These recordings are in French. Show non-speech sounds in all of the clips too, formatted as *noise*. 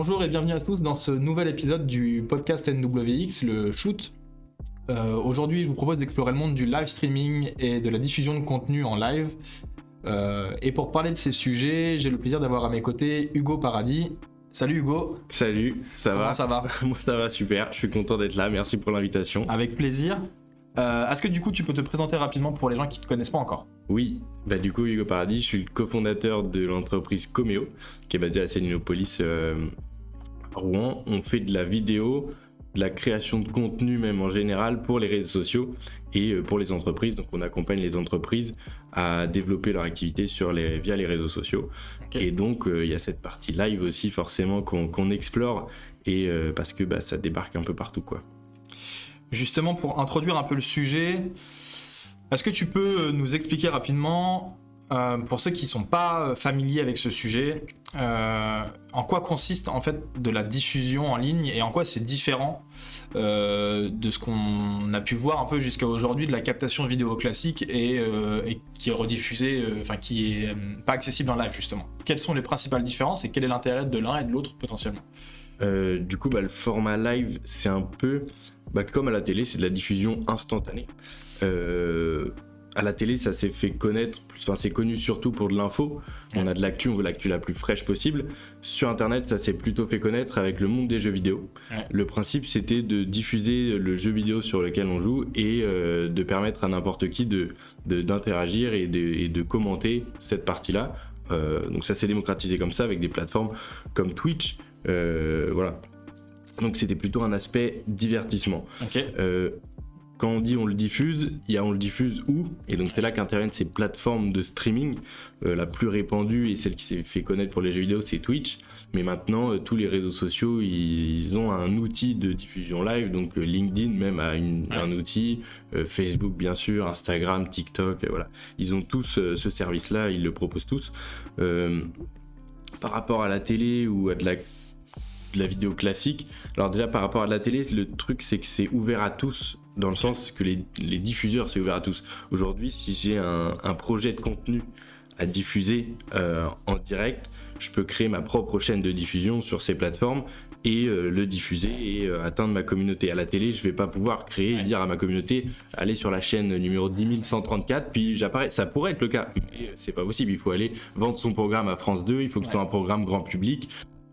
Bonjour et bienvenue à tous dans ce nouvel épisode du podcast NWX, le shoot. Euh, Aujourd'hui, je vous propose d'explorer le monde du live streaming et de la diffusion de contenu en live. Euh, et pour parler de ces sujets, j'ai le plaisir d'avoir à mes côtés Hugo Paradis. Salut Hugo. Salut, ça Comment va ça va *laughs* Moi ça va super, je suis content d'être là, merci pour l'invitation. Avec plaisir. Euh, Est-ce que du coup tu peux te présenter rapidement pour les gens qui ne te connaissent pas encore? Oui, bah du coup Hugo Paradis, je suis le cofondateur de l'entreprise Comeo, qui est basée à Célinopolis euh, à Rouen. On fait de la vidéo, de la création de contenu même en général pour les réseaux sociaux et euh, pour les entreprises. Donc on accompagne les entreprises à développer leur activité sur les, via les réseaux sociaux. Et donc euh, il y a cette partie live aussi forcément qu'on qu'on explore et euh, parce que bah, ça débarque un peu partout quoi. Justement, pour introduire un peu le sujet, est-ce que tu peux nous expliquer rapidement, euh, pour ceux qui ne sont pas familiers avec ce sujet, euh, en quoi consiste en fait de la diffusion en ligne et en quoi c'est différent euh, de ce qu'on a pu voir un peu jusqu'à aujourd'hui de la captation vidéo classique et, qui est rediffusée, enfin qui est pas accessible en live justement. Quelles sont les principales différences et quel est l'intérêt de l'un et de l'autre potentiellement? Du coup, bah, le format live, c'est un peu bah, comme à la télé, c'est de la diffusion instantanée. À la télé, ça s'est fait connaître, enfin c'est connu surtout pour de l'info. On a de l'actu, on veut l'actu la plus fraîche possible. Sur Internet, ça s'est plutôt fait connaître avec le monde des jeux vidéo. Ouais. Le principe, c'était de diffuser le jeu vidéo sur lequel on joue et euh, de permettre à n'importe qui de d'interagir et, de, et de commenter cette partie-là. Euh, donc ça s'est démocratisé comme ça avec des plateformes comme Twitch. Euh, voilà. Donc c'était plutôt un aspect divertissement. Euh, quand on dit on le diffuse, il y a on le diffuse où? Et donc c'est là qu'interviennent ces plateformes de streaming. Euh, la plus répandue et celle qui s'est fait connaître pour les jeux vidéo, c'est Twitch. Mais maintenant, euh, tous les réseaux sociaux, ils, ils ont un outil de diffusion live. Donc euh, LinkedIn même a une- Ouais. un outil, Facebook bien sûr, Instagram, TikTok, voilà. Ils ont tous ce service-là, ils le proposent tous. Par rapport à la télé ou à de la de la vidéo classique. Alors déjà par rapport à la télé, le truc c'est que c'est ouvert à tous, dans le sens que les, diffuseurs c'est ouvert à tous. Aujourd'hui, si j'ai un, projet de contenu à diffuser euh, en direct, je peux créer ma propre chaîne de diffusion sur ces plateformes et euh, le diffuser et euh, atteindre ma communauté. À la télé, je vais pas pouvoir créer et dire à ma communauté allez sur la chaîne numéro 10134 puis j'apparais. Ça pourrait être le cas, mais c'est pas possible. Il faut aller vendre son programme à France 2, il faut que ce soit un programme grand public.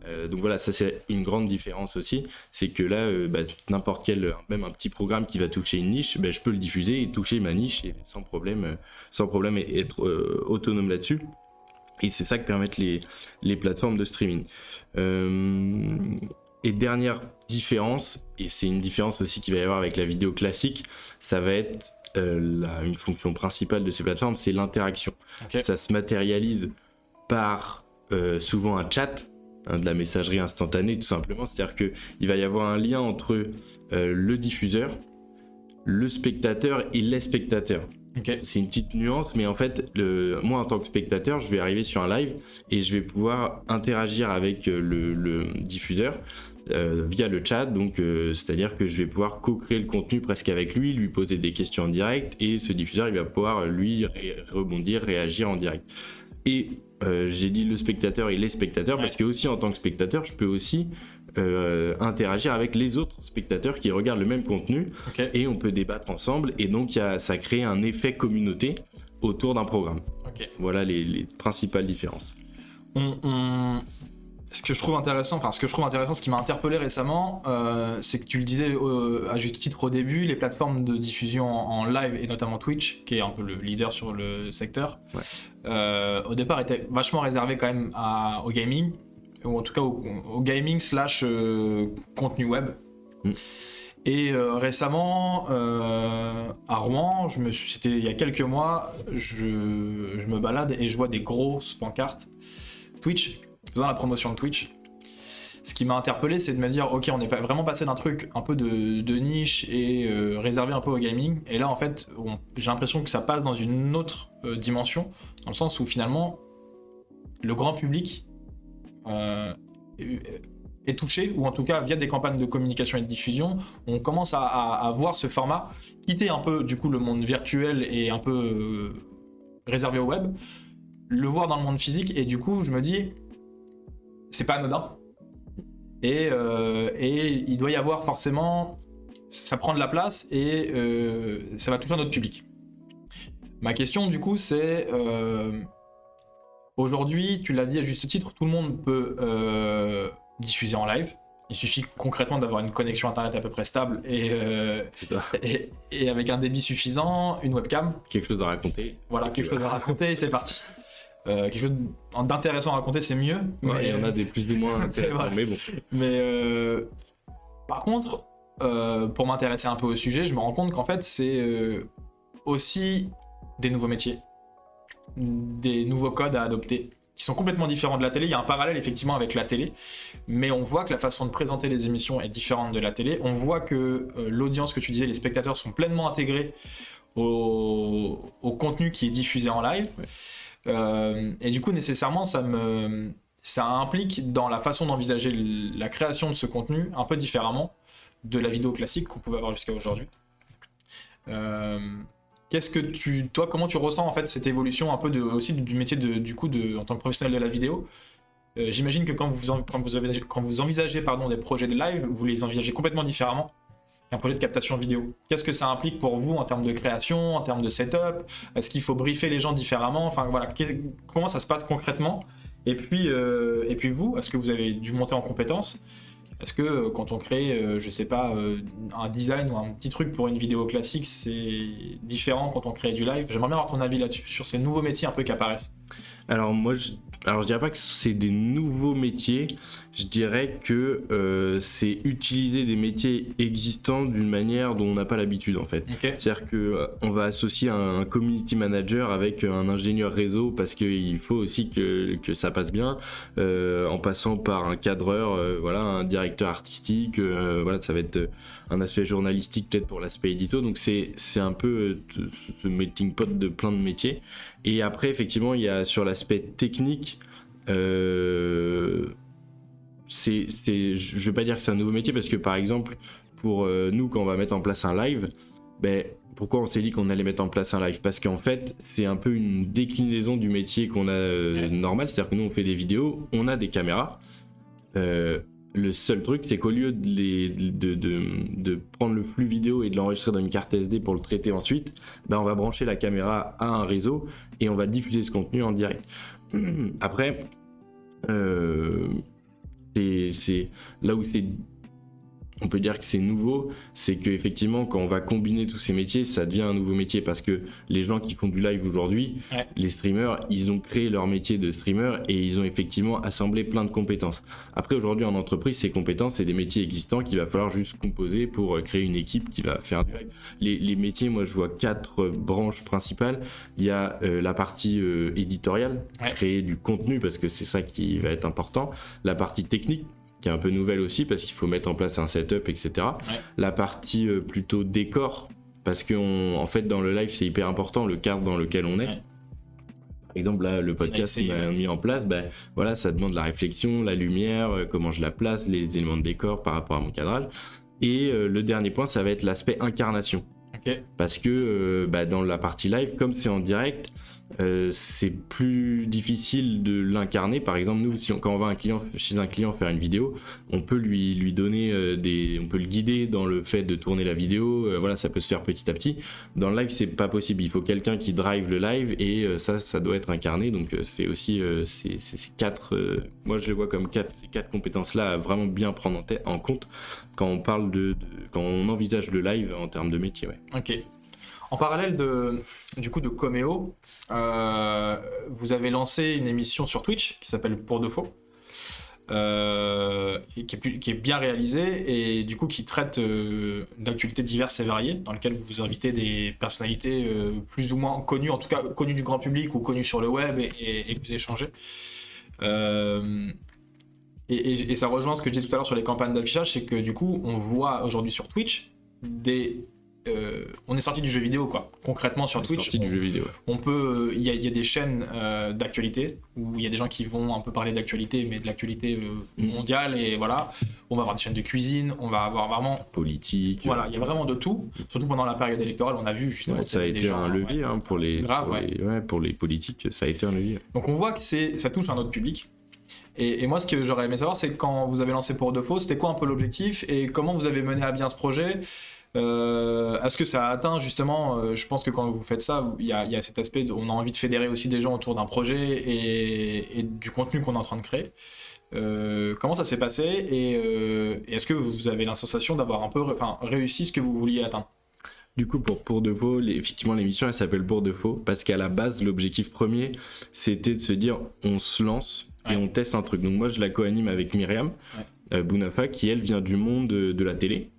Euh, donc voilà, ça c'est une grande différence aussi, c'est que là, euh, bah, n'importe quel, même un petit programme qui va toucher une niche, bah, je peux le diffuser et toucher ma niche et sans problème, euh, sans problème et être euh, autonome là-dessus. Et c'est ça que permettent les, les plateformes de streaming. Euh, et dernière différence, et c'est une différence aussi qu'il va y avoir avec la vidéo classique, ça va être euh, la- une fonction principale de ces plateformes, c'est l'interaction. Ça se matérialise par euh, souvent un chat, hein, de la messagerie instantanée tout simplement. C'est-à-dire qu'il va y avoir un lien entre euh, le diffuseur, le spectateur et les spectateurs. C'est une petite nuance, mais en fait, le, moi en tant que spectateur, je vais arriver sur un live et je vais pouvoir interagir avec euh, le, le diffuseur euh, via le chat. Donc, euh, c'est-à-dire que je vais pouvoir co-créer le contenu presque avec lui, lui poser des questions en direct et ce diffuseur, il va pouvoir lui ré- rebondir, réagir en direct. Et euh, j'ai dit le spectateur et les spectateurs Ouais. parce que aussi en tant que spectateur, je peux aussi euh, interagir avec les autres spectateurs qui regardent le même contenu et on peut débattre ensemble et donc il y a- ça crée un effet communauté autour d'un programme. Voilà les, les principales différences. on, on- Ce que je trouve intéressant, enfin ce que je trouve intéressant, ce qui m'a interpellé récemment, euh, c'est que tu le disais euh, à juste titre au début, les plateformes de diffusion en, en live et notamment Twitch, qui est un peu le leader sur le secteur, Ouais. euh, au départ étaient vachement réservées quand même à- au gaming, ou en tout cas au, au gaming slash contenu web. Mm. Et euh, récemment, euh, à Rouen, je me suis- c'était il y a quelques mois, je, je me balade et je vois des grosses pancartes Twitch, faisant la promotion de Twitch. Ce qui m'a interpellé, c'est de me dire, ok, on est pas vraiment passé d'un truc un peu de, niche et euh, réservé un peu au gaming, et là en fait, j'ai l'impression que ça passe dans une autre euh, dimension, dans le sens où finalement, le grand public euh, est- touché, ou en tout cas via des campagnes de communication et de diffusion, on commence à, voir ce format quitter un peu du coup le monde virtuel et un peu réservé au web, le voir dans le monde physique, et du coup je me dis, c'est pas anodin. Et, euh, et il doit y avoir forcément, ça prend de la place et euh, ça va toucher un autre public. Ma question du coup c'est, euh, aujourd'hui, tu l'as dit à juste titre, tout le monde peut diffuser en live. Il suffit concrètement d'avoir une connexion internet à peu près stable et, et avec un débit suffisant, une webcam, Quelque chose à raconter. voilà, quelque chose à raconter et c'est parti. Euh, quelque chose d'intéressant à raconter, c'est mieux. Ouais, il y en a des plus ou moins *laughs* intéressants, Voilà. mais bon. Mais euh, par contre, euh, pour m'intéresser un peu au sujet, je me rends compte qu'en fait, c'est aussi des nouveaux métiers, des nouveaux codes à adopter, qui sont complètement différents de la télé. Il y a un parallèle effectivement avec la télé, mais on voit que la façon de présenter les émissions est différente de la télé. On voit que l'audience que tu disais, les spectateurs sont pleinement intégrés au, au contenu qui est diffusé en live. Ouais. Euh, et du coup, nécessairement, ça me, ça implique dans la façon d'envisager la création de ce contenu un peu différemment de la vidéo classique qu'on pouvait avoir jusqu'à aujourd'hui. Euh, Qu'est-ce que tu, toi, comment tu ressens en fait cette évolution un peu aussi du métier du coup en tant que professionnel de la vidéo? Euh, J'imagine que quand vous, quand vous, envisagez, quand vous envisagez pardon, des projets de live, vous les envisagez complètement différemment qu'un projet de captation vidéo. Qu'est-ce que ça implique pour vous en termes de création, en termes de setup? Est-ce qu'il faut briefer les gens différemment? Enfin voilà, comment ça se passe concrètement? Et puis, euh, et puis vous, est-ce que vous avez dû monter en compétences Est-ce que euh, quand on crée, euh, je sais pas, euh, un design ou un petit truc pour une vidéo classique, c'est différent quand on crée du live? J'aimerais bien avoir ton avis là-dessus, sur ces nouveaux métiers un peu qui apparaissent. Alors moi, je, alors je dirais pas que c'est des nouveaux métiers. Je dirais que euh, c'est utiliser des métiers existants d'une manière dont on n'a pas l'habitude en fait. C'est-à-dire que euh, on va associer un, un community manager avec un ingénieur réseau parce qu'il faut aussi que, que ça passe bien, euh, en passant par un cadreur, euh, voilà, un directeur artistique, euh, voilà, ça va être euh, un aspect journalistique peut-être pour l'aspect édito. Donc c'est c'est un peu euh, ce- melting pot de plein de métiers. Et après effectivement il y a sur l'aspect technique. Euh, c'est, c'est, je vais pas dire que c'est un nouveau métier parce que par exemple, pour euh, nous, quand on va mettre en place un live, ben, pourquoi on s'est dit qu'on allait mettre en place un live? Parce qu'en fait, c'est un peu une déclinaison du métier qu'on a euh, normal, c'est-à-dire que nous, on fait des vidéos, on a des caméras. Euh, le seul truc, c'est qu'au lieu de, prendre le flux vidéo et de l'enregistrer dans une carte SD pour le traiter ensuite, ben, on va brancher la caméra à un réseau et on va diffuser ce contenu en direct. *clears throat* Après, euh, c'est là où c'est on peut dire que c'est nouveau, c'est que effectivement quand on va combiner tous ces métiers, ça devient un nouveau métier parce que les gens qui font du live aujourd'hui, Ouais. les streamers, ils ont créé leur métier de streamer et ils ont effectivement assemblé plein de compétences. Après aujourd'hui en entreprise, ces compétences, c'est des métiers existants qu'il va falloir juste composer pour euh, créer une équipe qui va faire du live. Les, les métiers, moi je vois quatre euh, branches principales. Il y a euh, la partie euh, éditoriale, Ouais. créer du contenu parce que c'est ça qui va être important. La partie technique qui est un peu nouvelle aussi parce qu'il faut mettre en place un setup, etc. Ouais. La partie euh, plutôt décor parce que on- en fait dans le live c'est hyper important le cadre dans lequel on est. Ouais. Par exemple là le podcast qu'on a mis en place, ben voilà ça demande la réflexion, la lumière, euh, comment je la place, les éléments de décor par rapport à mon cadrage. Et euh, le dernier point ça va être l'aspect incarnation parce que euh, bah, dans la partie live, comme c'est en direct, euh, c'est plus difficile de l'incarner. Par exemple, nous, si on- quand on va chez un client faire une vidéo, on peut lui, donner euh, des, on peut le guider dans le fait de tourner la vidéo. euh, voilà, ça peut se faire petit à petit. Dans le live, c'est pas possible. Il faut quelqu'un qui drive le live et ça, ça doit être incarné. Donc c'est aussi ces quatre. moi, je les vois comme quatre. Ces quatre compétences-là à vraiment bien prendre en, compte quand on parle de, quand on envisage le live en termes de métier. Ok. En parallèle de, du coup de Comeo, euh, vous avez lancé une émission sur Twitch qui s'appelle Pour de faux, euh, qui, est, bien réalisée et du coup qui traite euh, d'actualités diverses et variées, dans lequel vous invitez des personnalités plus ou moins connues, en tout cas connues du grand public ou connues sur le web et, et- et vous échangez. Et- et ça rejoint ce que je disais tout à l'heure sur les campagnes d'affichage, c'est que du coup, on voit aujourd'hui sur Twitch des. Euh, on est sorti du jeu vidéo, quoi. Concrètement, sur Twitch, Sortie du on, jeu vidéo. on peut. Il y, a- il y a des chaînes euh, d'actualité où il y a des gens qui vont un peu parler d'actualité, mais de l'actualité euh, Mm. mondiale, et voilà. On va avoir des chaînes de cuisine, on va avoir vraiment. politique. Voilà, il y a vraiment de tout. Surtout pendant la période électorale, on a vu justement. Ouais, ça a été un levier hein, pour les Grave, pour ouais. les, ouais, pour les politiques, ça a été un levier. Donc on voit que c'est, ça touche un autre public. Et, moi, ce que j'aurais aimé savoir, c'est quand vous avez lancé pour de faux, c'était quoi un peu l'objectif et comment vous avez mené à bien ce projet euh, Est-ce que ça a atteint justement euh, Je pense que quand vous faites ça, il y, a, cet aspect, on a envie de fédérer aussi des gens autour d'un projet et, du contenu qu'on est en train de créer. Euh, comment ça s'est passé et, est-ce que vous avez la sensation d'avoir un peu réussi ce que vous vouliez atteindre? Du coup, pour Pour de Faux, effectivement, l'émission, elle s'appelle Pour de Faux, parce qu'à la base, l'objectif premier, c'était de se dire, on se lance et on teste un truc. Donc moi, je la co-anime avec Myriam Bounafa, qui, elle, vient du monde de la télé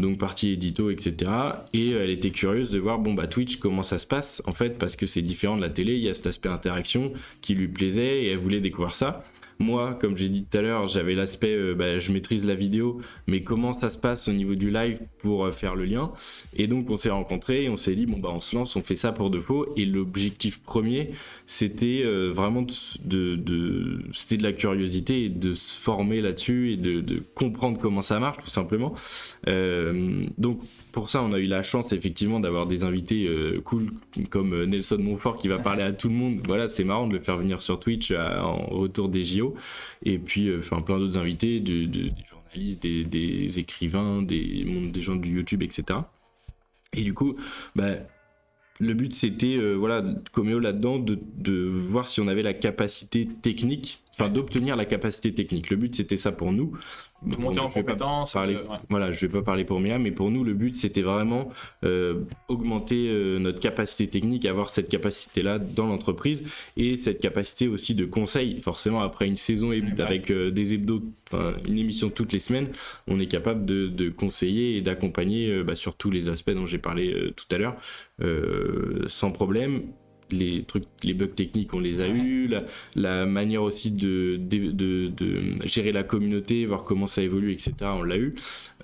donc partie édito, etc. Et elle était curieuse de voir, bon, bah Twitch, comment ça se passe, en fait, parce que c'est différent de la télé, il y a cet aspect interaction qui lui plaisait et elle voulait découvrir ça. Moi, comme j'ai dit tout à l'heure, j'avais l'aspect, euh, bah, je maîtrise la vidéo, mais comment ça se passe au niveau du live pour euh, faire le lien? Et donc, on s'est rencontrés et on s'est dit, bon, bah, on se lance, on fait ça pour de faux. Et l'objectif premier, c'était euh, vraiment de, de, la curiosité et de se former là-dessus et de, de, comprendre comment ça marche, tout simplement. donc, pour ça, on a eu la chance, effectivement, d'avoir des invités cool comme Nelson Montfort qui va parler à tout le monde. Voilà, c'est marrant de le faire venir sur Twitch en retour des JO. Et puis, euh, enfin, plein d'autres invités, des journalistes, des, écrivains, des, des gens du YouTube, etc. Et du coup, bah, le but c'était, euh, voilà, comme là-dedans, de, de, voir si on avait la capacité technique d'obtenir la capacité technique. Le but, c'était ça pour nous. De monter en compétence. Voilà, je vais pas parler pour Mia, mais pour nous, le but, c'était vraiment euh, augmenter euh, notre capacité technique, avoir cette capacité-là dans l'entreprise et cette capacité aussi de conseil. Forcément, après une saison avec euh, des hebdos, une émission toutes les semaines, on est capable de, conseiller et d'accompagner bah, sur tous les aspects dont j'ai parlé tout à l'heure, sans problème les trucs, les bugs techniques, on les a eu, la, manière aussi de, de, gérer la communauté, voir comment ça évolue, etc. On l'a eu.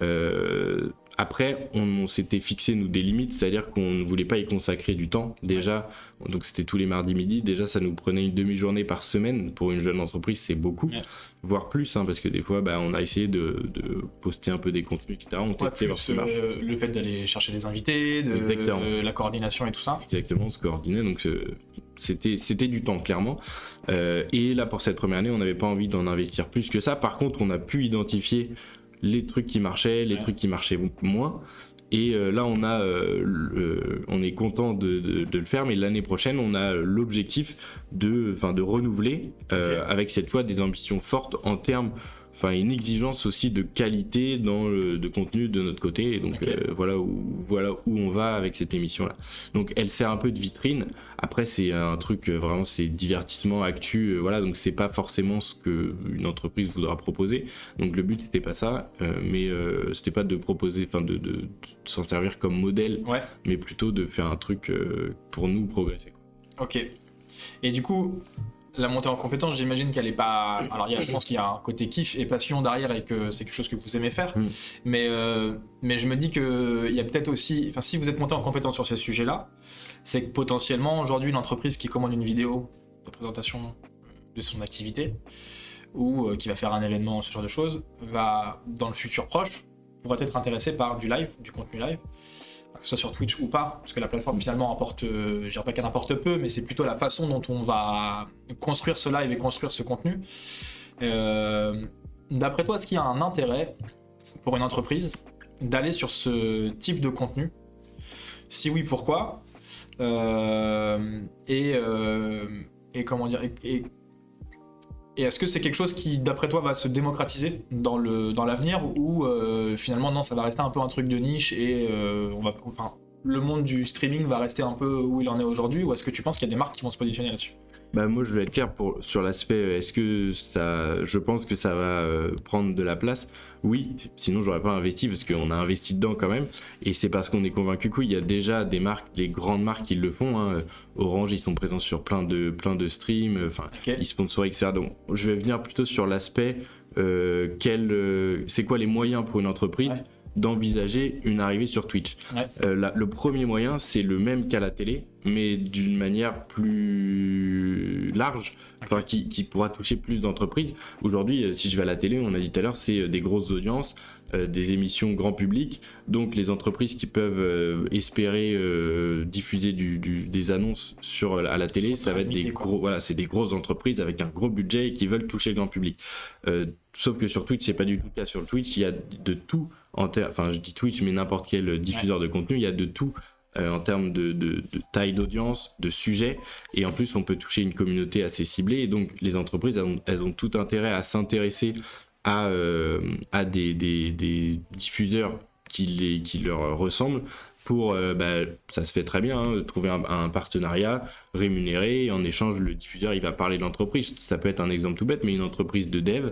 Euh, après, on, s'était fixé nous des limites, c'est-à-dire qu'on ne voulait pas y consacrer du temps. Déjà, donc c'était tous les mardis midi. Déjà, ça nous prenait une demi-journée par semaine pour une jeune entreprise, c'est beaucoup, voire plus, hein, parce que des fois, bah, on a essayé de, poster un peu des contenus, etc. On testait voir euh, le fait d'aller chercher des invités, de la coordination et tout ça. Exactement, se coordonner. Donc euh, c'était c'était du temps clairement. Euh, et là, pour cette première année, on n'avait pas envie d'en investir plus que ça. Par contre, on a pu identifier les trucs qui marchaient, les trucs qui marchaient moins. Et euh, là, on a, euh, on est content de, le faire, mais l'année prochaine, on a l'objectif de, enfin, de renouveler euh, avec cette fois des ambitions fortes en termes enfin une exigence aussi de qualité dans le de contenu de notre côté. Et donc euh, voilà où voilà où on va avec cette émission là donc elle sert un peu de vitrine. Après c'est un truc euh, vraiment c'est divertissement actu euh, voilà. Donc c'est pas forcément ce que une entreprise voudra proposer. Donc le but c'était pas ça. Mais c'était pas de proposer enfin de, de, s'en servir comme modèle mais plutôt de faire un truc pour nous progresser ok. Et du coup la montée en compétence, j'imagine qu'elle est pas. Alors, je pense qu'il y a un côté kiff et passion derrière et que c'est quelque chose que vous aimez faire. Mm. Mais, euh, mais je me dis qu'il y a peut-être aussi. Enfin, si vous êtes monté en compétence sur ces sujets-là, c'est que potentiellement, aujourd'hui, une entreprise qui commande une vidéo de présentation de son activité ou euh, qui va faire un événement, ce genre de choses, va, dans le futur proche, pourrait être intéressée par du live, du contenu live que ce soit sur Twitch ou pas, parce que la plateforme finalement apporte, euh, je dirais pas qu'elle apporte peu, mais c'est plutôt la façon dont on va construire ce live et construire ce contenu. Euh, d'après toi, est-ce qu'il y a un intérêt pour une entreprise d'aller sur ce type de contenu? Si oui, pourquoi? Euh, et, et, comment dire est-ce que c'est quelque chose qui, d'après toi, va se démocratiser dans l'avenir ou euh, finalement non, ça va rester un peu un truc de niche et euh, on va, enfin, le monde du streaming va rester un peu où il en est aujourd'hui ou est-ce que tu penses qu'il y a des marques qui vont se positionner là-dessus? Bah moi je vais être clair pour, sur l'aspect euh, est-ce que ça je pense que ça va prendre de la place? Oui, sinon j'aurais pas investi parce qu'on a investi dedans quand même. Et c'est parce qu'on est convaincu qu'il y a déjà des marques, des grandes marques qui le font. Hein. Orange, ils sont présents sur plein de, plein de streams, enfin, ils sponsorisent, etc. Donc je vais venir plutôt sur l'aspect euh, euh, c'est quoi les moyens pour une entreprise? D'envisager une arrivée sur Twitch. Euh, le premier moyen, c'est le même qu'à la télé, mais d'une manière plus large, enfin, qui, qui, pourra toucher plus d'entreprises. Aujourd'hui, euh, si je vais à la télé, on a dit tout à l'heure, c'est euh, des grosses audiences, euh, des émissions grand public, donc les entreprises qui peuvent espérer diffuser du, des annonces sur à la télé, ça va être des gros, voilà, c'est des grosses entreprises avec un gros budget et qui veulent toucher le grand public. sauf que sur Twitch, c'est pas du tout le cas. Sur Twitch, il y a de tout en enfin je dis Twitch, mais n'importe quel diffuseur de contenu, il y a de tout euh, en termes de, taille d'audience, de sujet, et en plus on peut toucher une communauté assez ciblée, et donc les entreprises, elles ont, tout intérêt à s'intéresser à, euh, des, des, diffuseurs qui, les, qui leur ressemblent pour, euh, bah, ça se fait très bien, hein, trouver un, partenariat rémunéré. Et en échange le diffuseur il va parler de l'entreprise. Ça peut être un exemple tout bête, mais une entreprise de dev,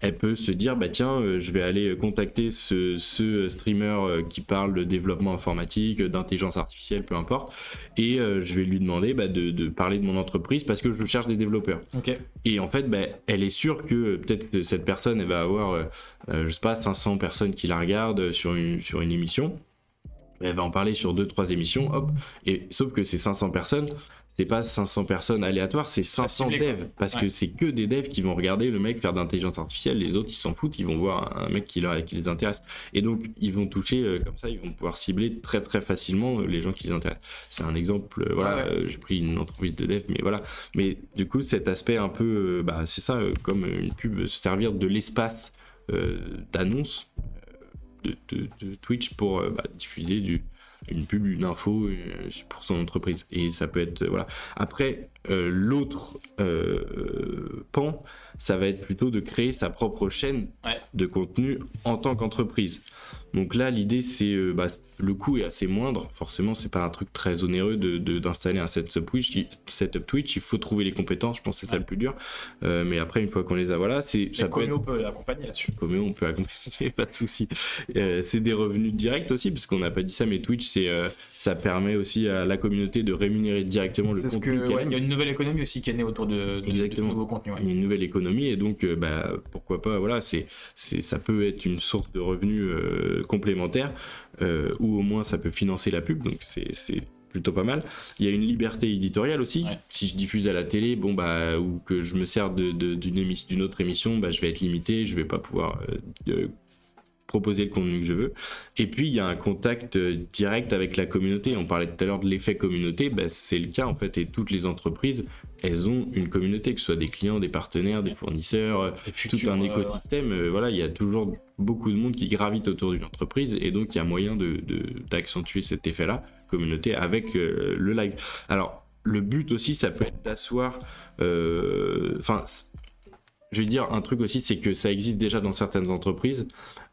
elle peut se dire bah tiens, euh, je vais aller contacter ce, ce, streamer euh, qui parle de développement informatique, d'intelligence artificielle, peu importe, et je vais lui demander bah, de, de, parler de mon entreprise parce que je cherche des développeurs. Et en fait, bah, elle est sûre que peut-être cette personne elle va avoir, je sais pas, 500 personnes qui la regardent sur une, sur une émission elle va en parler sur deux trois émissions, hop. Et sauf que ces 500 personnes, c'est pas 500 personnes aléatoires, c'est 500 devs. parce que c'est que des devs qui vont regarder le mec faire d'intelligence artificielle, les autres ils s'en foutent, ils vont voir un mec qui, leur, qui les intéresse. Et donc ils vont toucher euh, comme ça, ils vont pouvoir cibler très très facilement euh, les gens qui les intéressent. C'est un exemple, euh, voilà, j'ai pris une entreprise de dev, mais voilà, mais du coup cet aspect un peu, bah c'est ça, comme une pub, se servir de l'espace d'annonce de, Twitch pour euh, bah, diffuser du, une pub, une info euh, pour son entreprise. Et ça peut être. voilà. Après, euh, l'autre pan, ça va être plutôt de créer sa propre chaîne de contenu en tant qu'entreprise. Donc là, l'idée, c'est euh, bah, le coût est assez moindre. Forcément, c'est pas un truc très onéreux de, d'installer un setup Twitch. Setup Twitch, il faut trouver les compétences. Je pense que c'est ça le plus dur. Euh, mais après, une fois qu'on les a, voilà, c'est ça peut. on peut accompagner là-dessus. *laughs* on peut accompagner, pas de souci. Euh, c'est des revenus directs aussi, parce qu'on n'a pas dit ça, mais Twitch, c'est ça permet aussi à la communauté de rémunérer directement le contenu. il y a une nouvelle économie aussi qui est née autour de, de, Exactement. nouveaux contenus. Une nouvelle économie et donc, bah, pourquoi pas, voilà, c'est, c'est, ça peut être une source de revenus complémentaire, euh, ou au moins ça peut financer la pub, donc c'est plutôt pas mal. Il y a une liberté éditoriale aussi. Si je diffuse à la télé, bon bah ou que je me sers d'une de, d'une autre émission, bah je vais être limité, je vais pas pouvoir euh, proposer le contenu que je veux. Et puis il y a un contact euh, direct avec la communauté. On parlait tout à l'heure de l'effet communauté, bah, c'est le cas en fait. Et toutes les entreprises, elles ont une communauté, que ce soit des clients, des partenaires, des fournisseurs, euh, tout un écosystème. Euh, voilà, il y a toujours beaucoup de monde qui gravite autour d'une entreprise et donc il y a moyen de, d'accentuer cet effet-là, communauté, avec le live. Alors, le but aussi, ça peut être d'asseoir, enfin, je vais dire un truc aussi, c'est que ça existe déjà dans certaines entreprises.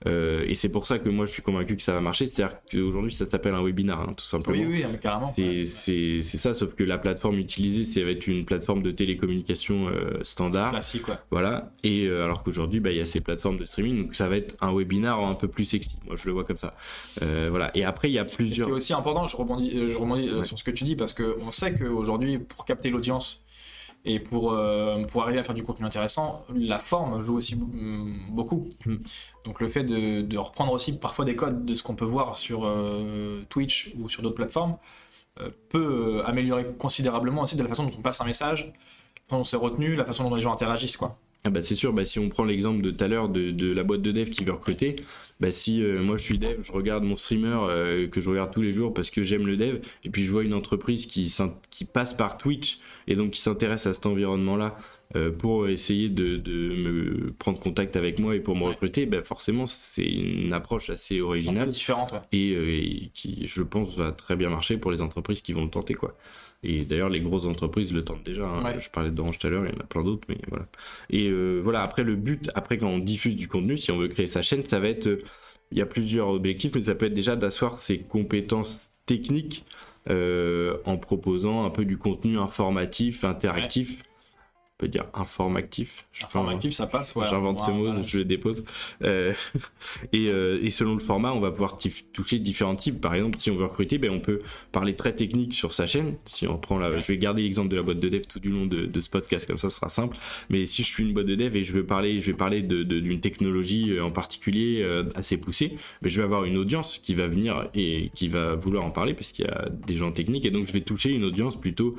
Euh, et c'est pour ça que moi je suis convaincu que ça va marcher. C'est-à-dire qu'aujourd'hui ça s'appelle un webinar, hein, tout simplement. Oui, oui, carrément. C'est ça, sauf que la plateforme utilisée, ça va être une plateforme de télécommunication euh, standard. Classique, ouais. Voilà. Et euh, alors qu'aujourd'hui, bah, il y a ces plateformes de streaming, donc ça va être un webinar un peu plus sexy. Moi je le vois comme ça. voilà. Et après, il y a plusieurs. Ce qui est aussi important, je rebondis, je rebondis sur ce que tu dis, parce qu'on sait qu'aujourd'hui, pour capter l'audience, et pour, euh, pour arriver à faire du contenu intéressant, la forme joue aussi beaucoup. Mm. Donc le fait de, de, reprendre aussi parfois des codes de ce qu'on peut voir sur euh, Twitch ou sur d'autres plateformes euh, peut améliorer considérablement aussi de la façon dont on passe un message, la façon dont c'est retenu, la façon dont les gens interagissent. quoi. Ah bah c'est sûr, bah si on prend l'exemple de tout à l'heure de, de, la boîte de dev qui veut recruter, bah si euh, moi je suis dev, je regarde mon streamer euh, que je regarde tous les jours parce que j'aime le dev, et puis je vois une entreprise qui, qui passe par Twitch et donc qui s'intéresse à cet environnement-là pour essayer de, de, me prendre contact avec moi et pour me recruter, bah forcément c'est une approche assez originale, différente, et, et, qui je pense va très bien marcher pour les entreprises qui vont le tenter quoi. Et d'ailleurs, les grosses entreprises le tentent déjà. Hein. Je parlais d'Orange tout à l'heure, il y en a plein d'autres, mais voilà. Et euh, voilà, après, le but, après, quand on diffuse du contenu, si on veut créer sa chaîne, ça va être. il y a plusieurs objectifs, mais ça peut être déjà d'asseoir ses compétences techniques euh, en proposant un peu du contenu informatif, interactif. Peut dire informatif. Informatif, ça passe, ouais. J'invente ce mot, je le dépose. Euh, *laughs* et, euh, et, selon le format, on va pouvoir toucher différents types. Par exemple, si on veut recruter, ben, on peut parler très technique sur sa chaîne. Si on prend la, je vais garder l'exemple de la boîte de dev tout du long de, de, ce podcast, comme ça, ce sera simple. Mais si je suis une boîte de dev et je veux parler, je vais parler d'une de, technologie euh, en particulier assez poussée, ben, je vais avoir une audience qui va venir et qui va vouloir en parler parce qu'il y a des gens techniques. Et donc, je vais toucher une audience plutôt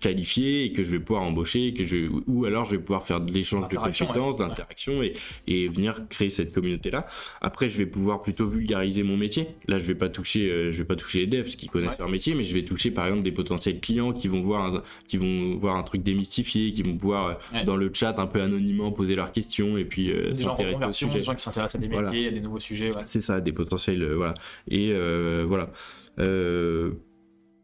qualifiée et que je vais pouvoir embaucher que je, ou alors je vais pouvoir faire de l'échange de compétences, d'interaction et, et, venir créer cette communauté-là. Après, je vais pouvoir plutôt vulgariser mon métier. Là, je vais pas toucher, euh, je vais pas toucher les devs qui connaissent leur métier, mais je vais toucher par exemple des potentiels clients qui vont voir, un, qui vont voir un truc démystifié, qui vont pouvoir euh, dans le chat un peu anonymement poser leurs questions et puis euh, des gens des gens qui s'intéressent à des métiers, à des nouveaux sujets. C'est ça, des potentiels, voilà. Et voilà. Euh,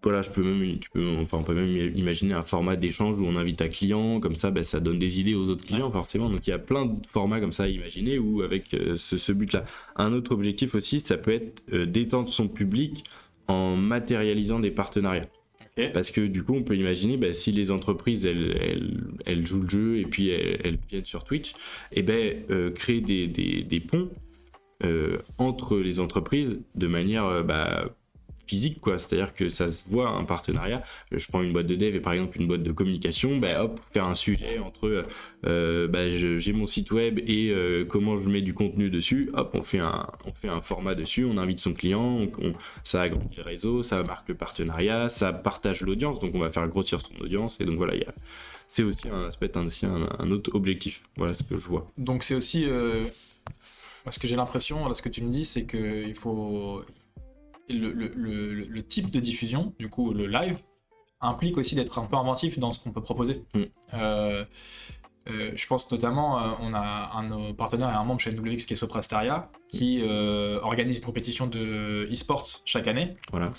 voilà, je peux même, tu peux, enfin, on peut même imaginer un format d'échange où on invite un client, comme ça, ben, ça donne des idées aux autres clients, forcément. Donc il y a plein de formats comme ça à imaginer ou avec euh, ce, but-là. Un autre objectif aussi, ça peut être euh, d'étendre son public en matérialisant des partenariats. Parce que du coup, on peut imaginer, ben, si les entreprises, elles, elles, jouent le jeu et puis elles, viennent sur Twitch, et ben, euh, créer des, des, des ponts entre les entreprises de manière bah, physique, quoi. C'est-à-dire que ça se voit un partenariat. Je prends une boîte de dev et par exemple une boîte de communication, bah, hop, faire un sujet entre euh, bah, j'ai mon site web et euh, comment je mets du contenu dessus. Hop, on fait un, on fait un format dessus, on invite son client, ça agrandit le réseau, ça marque le partenariat, ça partage l'audience, donc on va faire grossir son audience. Et donc voilà, il y c'est aussi un, peut être aussi un, autre objectif. Voilà ce que je vois. Donc c'est aussi, euh, ce que j'ai l'impression, ce que tu me dis, c'est qu'il faut, le, type de diffusion, du coup le live, implique aussi d'être un peu inventif dans ce qu'on peut proposer. Mm. Euh, euh, je pense notamment, euh, on a un de nos partenaires et un membre chez NWX qui est Soprasteria, qui organise une compétition de e-sports chaque année. Voilà.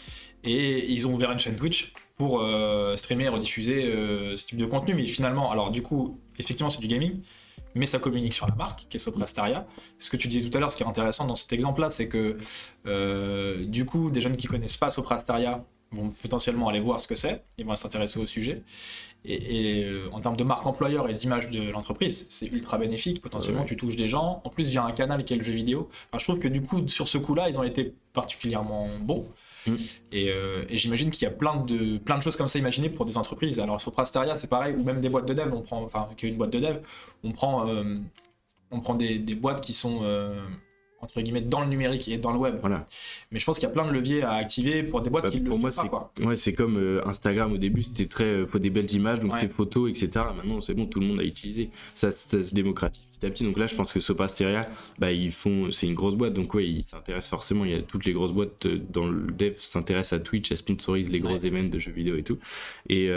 Et ils ont ouvert une chaîne Twitch pour streamer et rediffuser ce type de contenu. Mais finalement, alors du coup, effectivement, c'est du gaming, mais ça communique sur la marque, qui est Soprastaria. Ce que tu disais tout à l'heure, ce qui est intéressant dans cet exemple-là, c'est que euh, du coup, des jeunes qui connaissent pas Soprastaria vont potentiellement aller voir ce que c'est, ils vont s'intéresser au sujet. Et, euh, en termes de marque employeur et d'image de l'entreprise, c'est ultra bénéfique. Potentiellement, tu touches des gens. En plus, il y a un canal qui est le jeu vidéo. je trouve que du coup, sur ce coup-là, ils ont été particulièrement bons. Mm. Euh, et, j'imagine qu'il y a plein de, plein de choses comme ça imaginées pour des entreprises. Alors sur Prasteria, c'est pareil, ou même des boîtes de dev, on prend, enfin, qui est une boîte de dev, on prend, euh, on prend des, des, boîtes qui sont euh, entre guillemets dans le numérique et dans le web. Voilà. Mais je pense qu'il y a plein de leviers à activer pour des boîtes bah, qui pour le moi, font pas. Quoi. Ouais, c'est comme Instagram au début, c'était très faut des belles images, donc des photos, etc. Maintenant, c'est bon, tout le monde a utilisé. Ça, se démocratise petit à petit. Donc là, je pense que Sopasteria, bah ils font, c'est une grosse boîte, donc ouais, ils s'intéressent forcément. Il y a toutes les grosses boîtes euh, dans le dev s'intéressent à Twitch, elles sponsorisent les gros événements de jeux vidéo et tout. Et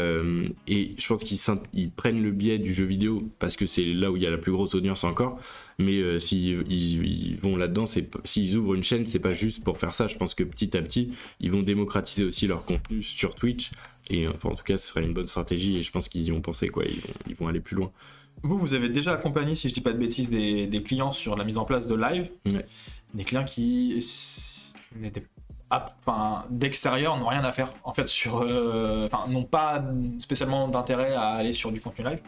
et je pense qu'ils ils prennent le biais du jeu vidéo parce que c'est là où il y a la plus grosse audience encore. Mais euh, s'ils ils, vont là-dedans, s'ils ouvrent une chaîne, c'est pas juste pour faire ça. Je pense que petit à petit, ils vont démocratiser aussi leur contenu sur Twitch. Et enfin, en tout cas, ce serait une bonne stratégie et je pense qu'ils y ont pensé, quoi. Ils vont, ils vont aller plus loin. Vous, vous avez déjà accompagné, si je dis pas de bêtises, des, des clients sur la mise en place de live. Des clients qui n'étaient enfin, d'extérieur n'ont rien à faire en fait sur, euh, n'ont pas spécialement d'intérêt à aller sur du contenu live.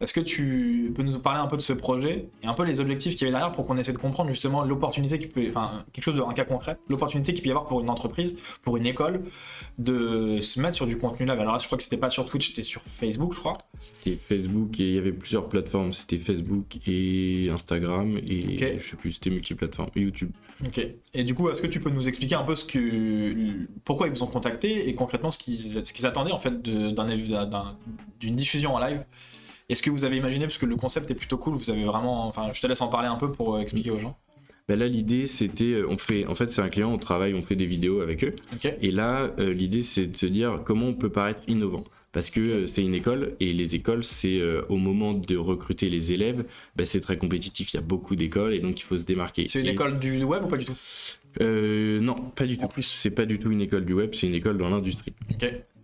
Est-ce que tu peux nous parler un peu de ce projet et un peu les objectifs qu'il y avait derrière pour qu'on essaie de comprendre justement l'opportunité qui peut, enfin quelque chose de un cas concret, l'opportunité qu'il peut y avoir pour une entreprise, pour une école, de se mettre sur du contenu live. Alors là, je crois que c'était pas sur Twitch, c'était sur Facebook, je crois. C'était Facebook et il y avait plusieurs plateformes. C'était Facebook et Instagram et je sais plus, c'était multiplateforme, YouTube. Ok. Et du coup, est-ce que tu peux nous expliquer un peu ce que, pourquoi ils vous ont contacté et concrètement ce qu'ils, ce qu'ils attendaient en fait d'une diffusion en live est-ce que vous avez imaginé, parce que le concept est plutôt cool, vous avez vraiment. Enfin, je te laisse en parler un peu pour euh, expliquer aux gens. Ben là, l'idée, c'était, euh, on fait, en fait, c'est un client, on travaille, on fait des vidéos avec eux. Et là, euh, l'idée, c'est de se dire comment on peut paraître innovant. Parce que c'est une école et les écoles, c'est au moment de recruter les élèves, ben, c'est très compétitif. Il y a beaucoup d'écoles et donc il faut se démarquer. C'est une école du web ou pas du tout? Non, pas du tout. En plus, c'est pas du tout une école du web, c'est une école dans l'industrie.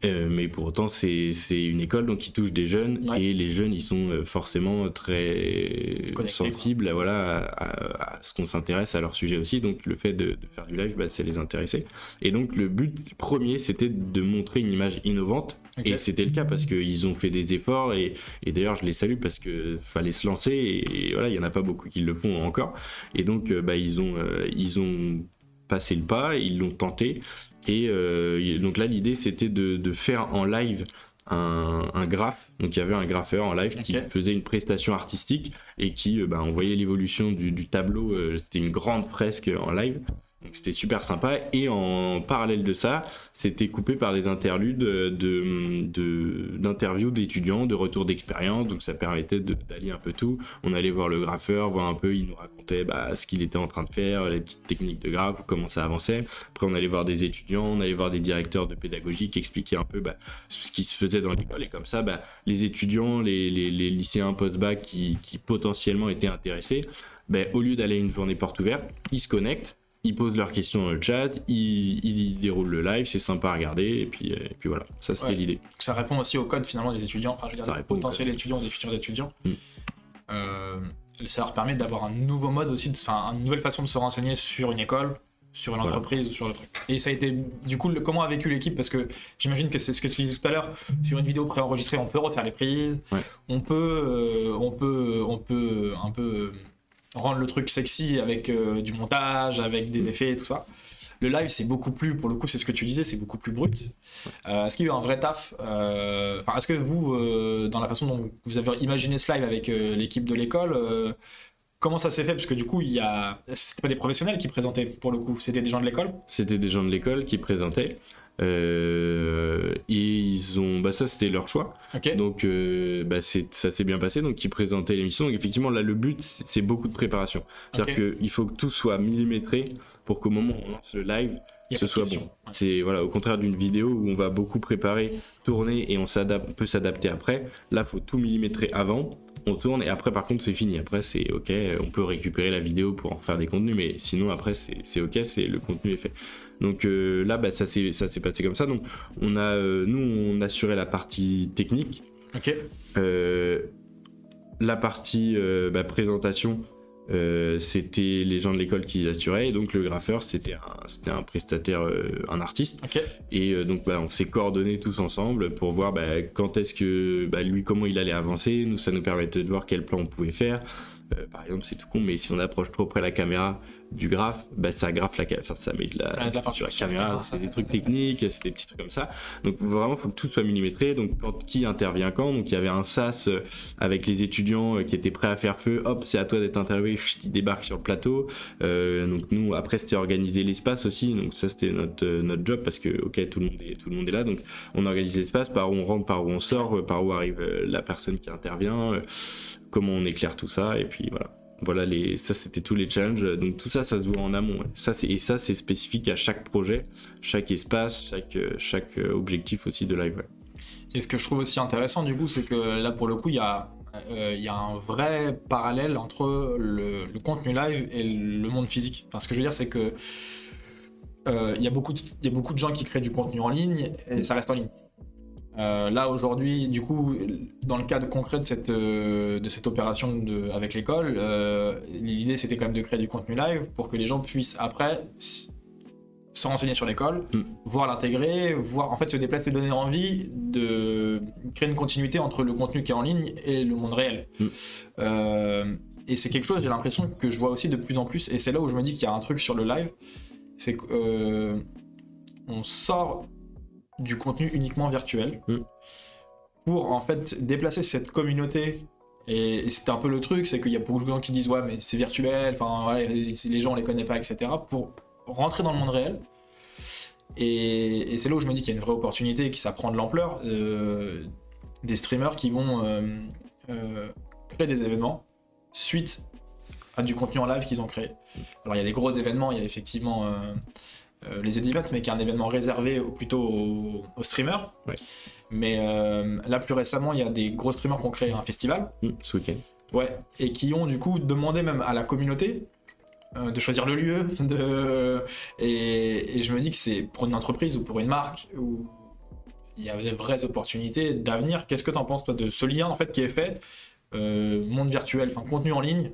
Euh, mais pour autant, c'est une école donc qui touche des jeunes et les jeunes, ils sont euh, forcément très sensibles voilà, à, ce qu'on s'intéresse à leur sujet aussi. Donc le fait de, faire du live, bah, c'est les intéresser. Et donc le but premier, c'était de montrer une image innovante. Et c'était le cas parce qu'ils ont fait des efforts et, et d'ailleurs, je les salue parce que fallait se lancer et, voilà, il y en a pas beaucoup qui le font encore. Et donc, euh, bah, ils ont, ils ont passé le pas, ils l'ont tenté et euh, donc là, l'idée, c'était de, faire en live un, graphe. Donc il y avait un graffeur en live qui faisait une prestation artistique et qui euh, bah, envoyait l'évolution du, tableau. Euh, c'était une grande fresque en live. Donc c'était super sympa. Et en parallèle de ça, c'était coupé par des interludes d'interviews de, d'étudiants, de retours d'expérience. Donc ça permettait d'allier un peu tout. On allait voir le graffeur, voir un peu, il nous racontait bah, ce qu'il était en train de faire, les petites techniques de graphe, comment ça avançait. Après on allait voir des étudiants, on allait voir des directeurs de pédagogie qui expliquaient un peu bah, ce qui se faisait dans l'école. Et comme ça, bah, les étudiants, les, lycéens post-bac qui, potentiellement étaient intéressés, au lieu d'aller une journée porte ouverte, ils se connectent ils posent leurs questions dans le chat, ils, déroulent le live, c'est sympa à regarder, et puis, et puis voilà, ça c'était l'idée. Ça répond aussi au code finalement des étudiants, enfin je veux dire, des potentiels étudiants, des futurs étudiants. Mm. Euh, ça leur permet d'avoir un nouveau mode aussi, enfin une nouvelle façon de se renseigner sur une école, sur une entreprise, sur le truc. Et ça a été, du coup, comment a vécu l'équipe? Parce que j'imagine que c'est ce que tu disais tout à l'heure, sur une vidéo préenregistrée, on peut refaire les prises, on peut, euh, on peut, on peut un peu rendre le truc sexy avec euh, du montage, avec des effets et tout ça. Le live, c'est beaucoup plus, pour le coup, c'est ce que tu disais, c'est beaucoup plus brut. Euh, est-ce qu'il y a eu un vrai taf euh, Est-ce que vous, dans la façon dont vous avez imaginé ce live avec l'équipe de l'école, comment ça s'est fait? Parce que du coup, il y a... pas des professionnels qui présentaient, pour le coup, c'était des gens de l'école? C'était des gens de l'école qui présentaient. Euh, et ils ont, bah ça c'était leur choix. Donc euh, bah ça s'est bien passé. Donc ils présentaient l'émission. Donc effectivement là le but c'est beaucoup de préparation. C'est-à-dire qu'il faut que tout soit millimétré pour qu'au moment où on lance le live, ce soit bon. C'est voilà au contraire d'une vidéo où on va beaucoup préparer, tourner et on peut s'adapter après. Là faut tout millimétrer avant on tourne et après par contre c'est fini. Après c'est ok, on peut récupérer la vidéo pour en faire des contenus, mais sinon après c'est ok, c'est le contenu est fait. Donc euh, là bah, ça s'est passé comme ça. Donc on a euh, nous on assurait la partie technique. Ok. Euh, la partie bah, présentation c'était les gens de l'école qui assuraient, et donc le graffeur c'était un, un prestataire, un artiste. Et euh, donc bah, on s'est coordonnés tous ensemble pour voir quand est-ce que lui comment il allait avancer. Nous ça nous permettait de voir quel plan on pouvait faire. par exemple c'est tout con, mais si on approche trop près la caméra, du graphe, bah, ça graphe la enfin, ça met de la, sur la caméra, c'est des trucs techniques, c'est des petits trucs comme ça. Donc vraiment, il faut que tout soit millimétré. Donc quand qui intervient quand? Donc il y avait un sas euh, avec les étudiants euh, qui étaient prêts à faire feu. Hop, c'est à toi d'être interviewé. Qui débarque sur le plateau. Euh, donc nous après c'était organiser l'espace aussi. Donc ça c'était notre notre job parce que ok tout le monde est tout le monde est là. Donc on organise l'espace par où on rentre, par où on sort, par où arrive la personne qui intervient, comment on éclaire tout ça et puis voilà. Voilà, les, ça c'était tous les challenges. Donc tout ça, ça se voit en amont. Ça, et ça, c'est spécifique à chaque projet, chaque espace, chaque, chaque objectif aussi de live. Et ce que je trouve aussi intéressant du coup, c'est que là pour le coup, il y a, euh, y a un vrai parallèle entre le, contenu live et le monde physique. Enfin, ce que je veux dire, c'est que euh, il y a beaucoup de gens qui créent du contenu en ligne et ça reste en ligne. Euh, là aujourd'hui, du coup, dans le cadre concret de cette, euh, de cette opération de, avec l'école, euh, l'idée c'était quand même de créer du contenu live pour que les gens puissent après se renseigner sur l'école, mm. voir l'intégrer, voir en fait se déplacer, donner envie de créer une continuité entre le contenu qui est en ligne et le monde réel. Mm. et c'est quelque chose, j'ai l'impression que je vois aussi de plus en plus, et c'est là où je me dis qu'il y a un truc sur le live, c'est qu'on sort du contenu uniquement virtuel mm. pour en fait déplacer cette communauté. Et, c'est un peu le truc, c'est qu'il y a beaucoup de gens qui disent ouais mais c'est virtuel, enfin les gens on les connaît pas, etc. Pour rentrer dans le monde réel. Et, c'est là où je me dis qu'il y a une vraie opportunité, qui ça prend de l'ampleur. Euh, des streamers qui vont euh, euh, créer des événements suite à du contenu en live qu'ils ont créé. Alors il y a des gros événements, il y a effectivement euh, les Edivox, mais qui est un événement réservé plutôt aux, streamers. Mais euh, là, plus récemment, il y a des gros streamers qui ont créé un festival. Mmh, ce week-end. Ouais, et qui ont du coup demandé même à la communauté euh, de choisir le lieu. *laughs* De... Et, je me dis que c'est pour une entreprise ou pour une marque, ou... il y a des vraies opportunités d'avenir. Qu'est-ce que tu en penses, toi, de ce lien en fait qui est fait, monde virtuel, enfin contenu en ligne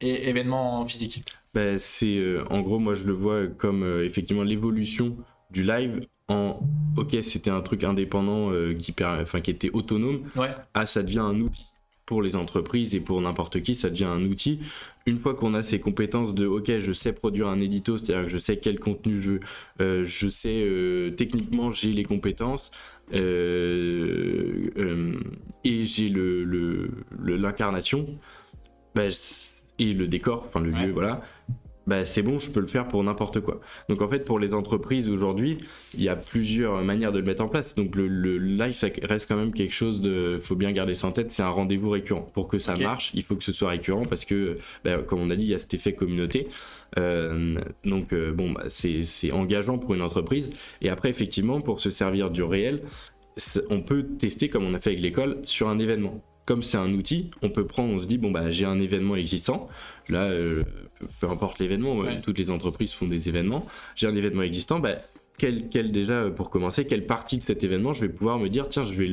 et événements physiques ben, C'est euh, en gros, moi je le vois comme euh, effectivement l'évolution du live en ok, c'était un truc indépendant qui, enfin, qui était autonome, ouais. à ça devient un outil pour les entreprises et pour n'importe qui, ça devient un outil. Une fois qu'on a ces compétences de OK, je sais produire un édito, c'est-à-dire que je sais quel contenu je euh, je sais euh, techniquement j'ai les compétences euh, et j'ai le l'incarnation bah, et le décor, enfin le lieu, voilà bah, c'est bon, je peux le faire pour n'importe quoi. Donc en fait, pour les entreprises aujourd'hui, il y a plusieurs manières de le mettre en place. Donc le, live, ça reste quand même quelque chose de, faut bien garder ça en tête, c'est un rendez-vous récurrent. Pour que ça marche, il faut que ce soit récurrent parce que, bah, comme on a dit, il y a cet effet communauté. Euh, donc euh, bon, bah, c'est engageant pour une entreprise. Et après, effectivement, pour se servir du réel, on peut tester comme on a fait avec l'école sur un événement comme c'est un outil, on peut prendre, on se dit, bon, bah, j'ai un événement existant. Là, euh, peu importe l'événement, toutes les entreprises font des événements. J'ai un événement existant, bah, quel, quel, déjà, pour commencer, quelle partie de cet événement je vais pouvoir me dire, tiens, je vais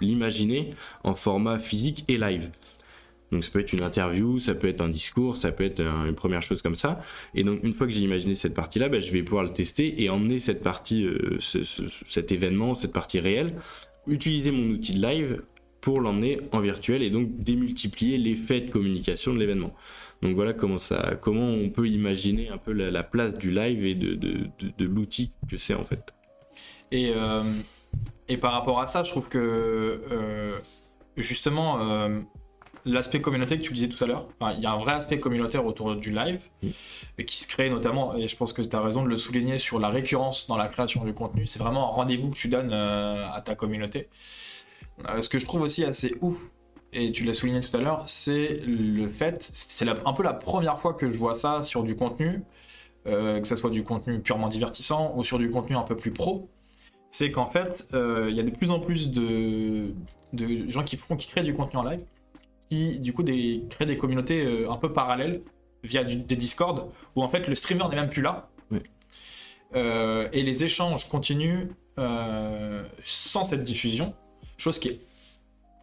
l'imaginer le, en format physique et live. Donc ça peut être une interview, ça peut être un discours, ça peut être une première chose comme ça. Et donc une fois que j'ai imaginé cette partie-là, bah, je vais pouvoir le tester et emmener cette partie, euh, cet événement, cette partie réelle, utiliser mon outil de live pour l'emmener en virtuel et donc démultiplier l'effet de communication de l'événement. Donc voilà comment, ça, comment on peut imaginer un peu la, place du live et de, de, de, l'outil que c'est en fait. Et, euh, et, par rapport à ça, je trouve que euh, justement, euh, l'aspect communautaire que tu disais tout à l'heure, il y a un vrai aspect communautaire autour du live et qui se crée notamment, et je pense que tu as raison de le souligner sur la récurrence dans la création du contenu, c'est vraiment un rendez-vous que tu donnes à ta communauté. Euh, ce que je trouve aussi assez ouf, et tu l'as souligné tout à l'heure, c'est le fait, c'est un peu la première fois que je vois ça sur du contenu, euh, que ce soit du contenu purement divertissant ou sur du contenu un peu plus pro, c'est qu'en fait, euh, il y a de plus en plus de, gens qui font, qui créent du contenu en live, qui du coup des, créent des communautés un peu parallèles via des Discord, où en fait le streamer n'est même plus là. et les échanges continuent sans cette diffusion. Chose qui est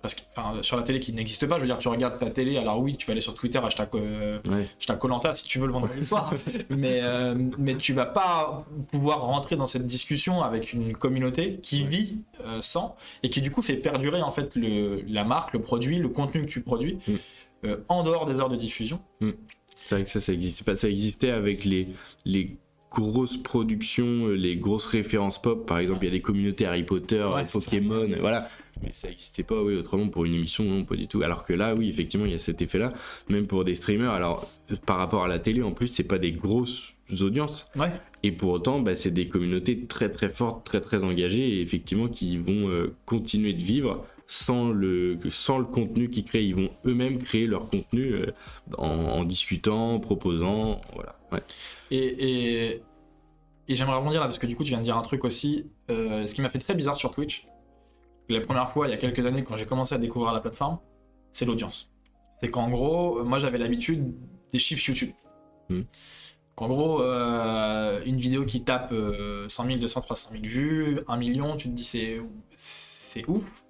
presque, enfin, sur la télé qui n'existe pas. Je veux dire, tu regardes ta télé, alors oui, tu vas aller sur Twitter, hashtag, euh, Colanta si tu veux le vendredi soir, *laughs* mais, euh, mais tu vas pas pouvoir rentrer dans cette discussion avec une communauté qui vit euh, sans et qui du coup fait perdurer en fait le, la marque, le produit, le contenu que tu produis mm. euh, en dehors des heures de diffusion. Mm. C'est vrai que ça, ça existait pas. Ça existait avec les, les grosses productions, les grosses références pop. Par exemple, il y a des communautés Harry Potter, Pokémon, voilà mais ça n'existait pas, oui, autrement pour une émission, non, pas du tout. Alors que là, oui, effectivement, il y a cet effet-là, même pour des streamers. Alors, par rapport à la télé, en plus, c'est pas des grosses audiences. Ouais. Et pour autant, bah, c'est des communautés très très fortes, très très engagées, et effectivement, qui vont euh, continuer de vivre sans le, sans le contenu qu'ils créent. Ils vont eux-mêmes créer leur contenu euh, en, discutant, en proposant, voilà. Ouais. Et, et, et j'aimerais rebondir là, parce que du coup, tu viens de dire un truc aussi, euh, ce qui m'a fait très bizarre sur Twitch, la première fois, il y a quelques années, quand j'ai commencé à découvrir la plateforme, c'est l'audience. C'est qu'en gros, moi j'avais l'habitude des chiffres YouTube. Hmm. En gros, euh, une vidéo qui tape 100 000, 200, 300 000 vues, 1 million, tu te dis c'est, c'est ouf.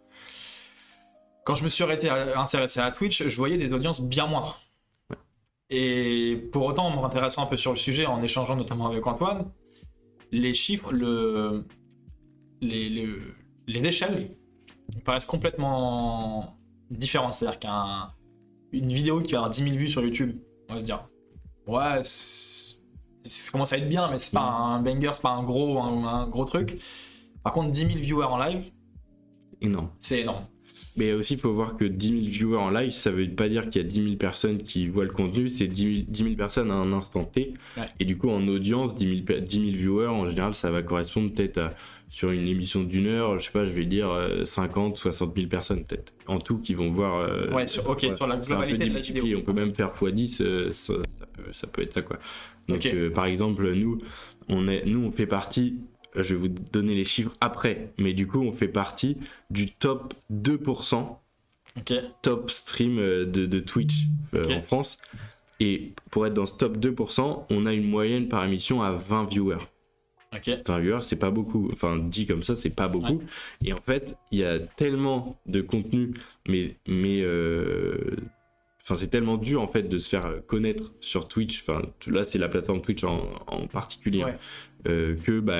Quand je me suis arrêté à, intéressé à Twitch, je voyais des audiences bien moindres. Et pour autant, en me intéressant un peu sur le sujet, en échangeant notamment avec Antoine, les chiffres, le, les, les, les échelles me paraissent complètement différentes. C'est-à-dire qu'une vidéo qui va avoir 10 000 vues sur YouTube, on va se dire, ouais, ça commence à être bien, mais c'est pas un banger, c'est pas un gros, un, gros truc. Par contre, 10 000 viewers en live. C'est énorme. Mais aussi, il faut voir que 10 000 viewers en live, ça veut pas dire qu'il y a 10 000 personnes qui voient le contenu, c'est 10 000, personnes à un instant T. Et du coup, en audience, 10 000, 10 000 viewers, en général, ça va correspondre peut-être à sur une émission d'une heure, je sais pas, je vais dire 50, 60 000 personnes peut-être en tout qui vont voir. Euh, ouais, sur, ok, sur la globalité de la vidéo. On peut même faire x10, euh, ça, ça, peut, être ça quoi. Donc euh, par exemple, nous, on est, nous on fait partie. Je vais vous donner les chiffres après, mais du coup on fait partie du top 2%. Top stream de, de Twitch en France. Et pour être dans ce top 2%, on a une moyenne par émission à 20 viewers. Ok. 20 viewers, c'est pas beaucoup. Enfin, dit comme ça, c'est pas beaucoup. Et en fait, il y a tellement de contenu, mais, mais euh, enfin, c'est tellement dur en fait de se faire connaître sur Twitch. Enfin, là, c'est la plateforme Twitch en, en particulier. Ouais. Euh, que bah,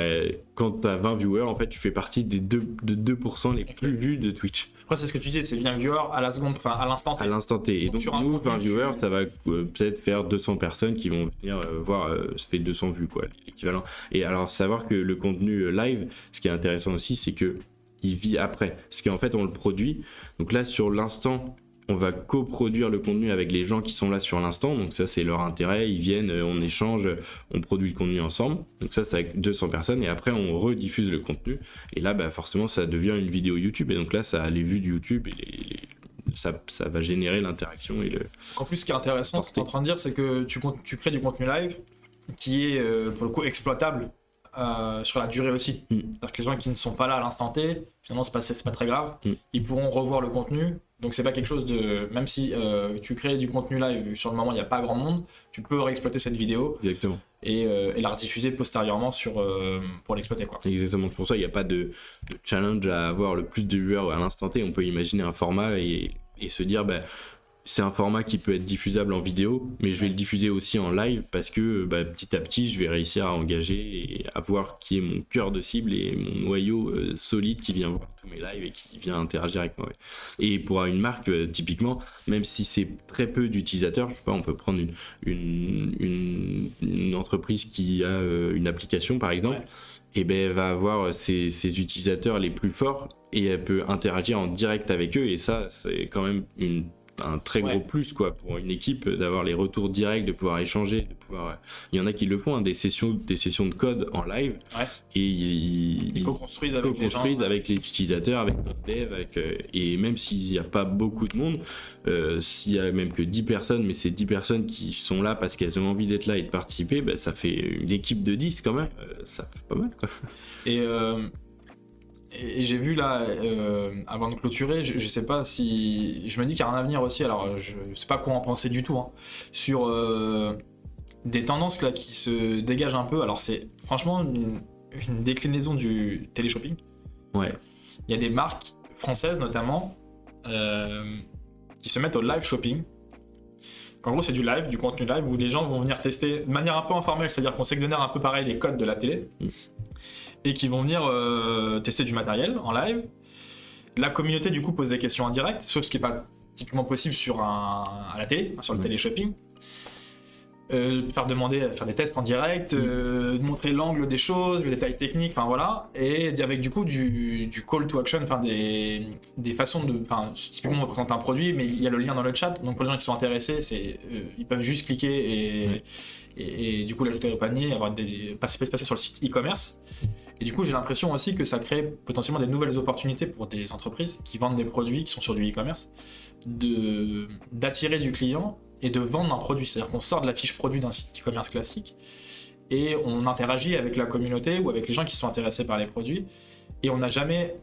quand tu as 20 viewers, en fait, tu fais partie des 2%, de 2% les plus vus de Twitch Après, c'est ce que tu disais, c'est bien viewer à la seconde, enfin à l'instant T. à l'instant T. Et Donc, donc, nous, contenu, 20 tu- viewers, ça va euh, peut-être faire 200 personnes qui vont venir euh, voir, ça fait 200 vues, quoi, l'équivalent. Et alors, savoir que le contenu live, ce qui est intéressant aussi, c'est que il vit après. Parce qu'en fait, on le produit. Donc là, sur l'instant, on va coproduire le contenu avec les gens qui sont là sur l'instant. Donc ça, c'est leur intérêt. Ils viennent, euh, on échange, on produit le contenu ensemble. Donc ça, c'est avec 200 personnes. Et après, on rediffuse le contenu. Et là, bah, forcément, ça devient une vidéo YouTube. Et donc là, ça a les vues de YouTube et ça, va générer l'interaction le... En plus, ce qui est intéressant, ce que tu es en train de dire, c'est que tu crées du contenu live qui est euh, pour le coup exploitable euh, sur la durée aussi. Mm. C'est-à-dire que les gens qui ne sont pas là à l'instant T, finalement, c'est pas, c'est pas très grave. Mm. Ils pourront revoir le contenu. Donc, c'est pas quelque chose de. Même si euh, tu crées du contenu live, sur le moment, il n'y a pas grand monde, tu peux réexploiter cette vidéo Exactement. et, euh, et la rediffuser postérieurement sur, pour l'exploiter. quoi. Exactement. C'est pour ça qu'il n'y a pas de, de challenge à avoir le plus de viewers à l'instant T. On peut imaginer un format et, et se dire, bah, c'est un format qui peut être diffusable en vidéo, mais je vais le diffuser aussi en live parce que bah, petit à petit, je vais réussir à engager et à voir qui est mon cœur de cible et mon noyau euh, solide qui vient voir tous mes lives et qui vient interagir avec moi. ouais. Et pour une marque, euh, typiquement, même si c'est très peu d'utilisateurs, je sais pas, on peut prendre une, une, une, une entreprise qui a euh, une application par exemple, Ouais. et ben elle va avoir ses, ses utilisateurs les plus forts et elle peut interagir en direct avec eux et ça c'est quand même une un très gros plus quoi pour une équipe d'avoir les retours directs de pouvoir échanger de pouvoir euh, il y en a qui le font hein, des sessions des sessions de code en live. Ouais. et ils, co-construisent avec co-construisent avec les utilisateurs avec les devs avec, euh, et même s'il n'y a pas beaucoup de monde euh, s'il y a même que 10 personnes mais c'est 10 personnes qui sont là parce qu'elles ont envie d'être là et de participer ben, ça fait une équipe de 10 quand même. Euh, ça fait pas mal quoi. Et, euh, et, et j'ai vu là, euh, avant de clôturer, je, je sais pas si. Je me dis qu'il y a un avenir aussi, alors je sais pas quoi en penser du tout, hein, sur euh, des tendances là qui se dégagent un peu. Alors c'est franchement une, une déclinaison du téléshopping. ouais Il y a des marques françaises notamment euh, qui se mettent au live shopping. En gros, c'est du live, du contenu live où les gens vont venir tester de manière un peu informelle, c'est-à-dire qu'on s'exonère un peu pareil des codes de la télé Mm. Et qui vont venir euh, tester du matériel en live. La communauté, du coup, pose des questions en direct, sauf ce qui n'est pas typiquement possible sur un, à la télé, sur le Mm. téléshopping. Euh, faire demander, faire des tests en direct, euh, montrer l'angle des choses, les détails techniques, enfin voilà, et avec du coup du, du call to action, enfin des, des façons de, enfin typiquement on présente un produit, mais il y a le lien dans le chat, donc pour les gens qui sont intéressés, c'est, euh, ils peuvent juste cliquer et. Et, du coup l'ajouter au panier, avoir des passer, passer sur le site e-commerce. Et du coup j'ai l'impression aussi que ça crée potentiellement des nouvelles opportunités pour des entreprises qui vendent des produits qui sont sur du e-commerce, d'attirer du client et de vendre un produit. C'est-à-dire qu'on sort de la fiche produit d'un site e-commerce classique et on interagit avec la communauté ou avec les gens qui sont intéressés par les produits. Et on n'a jamais.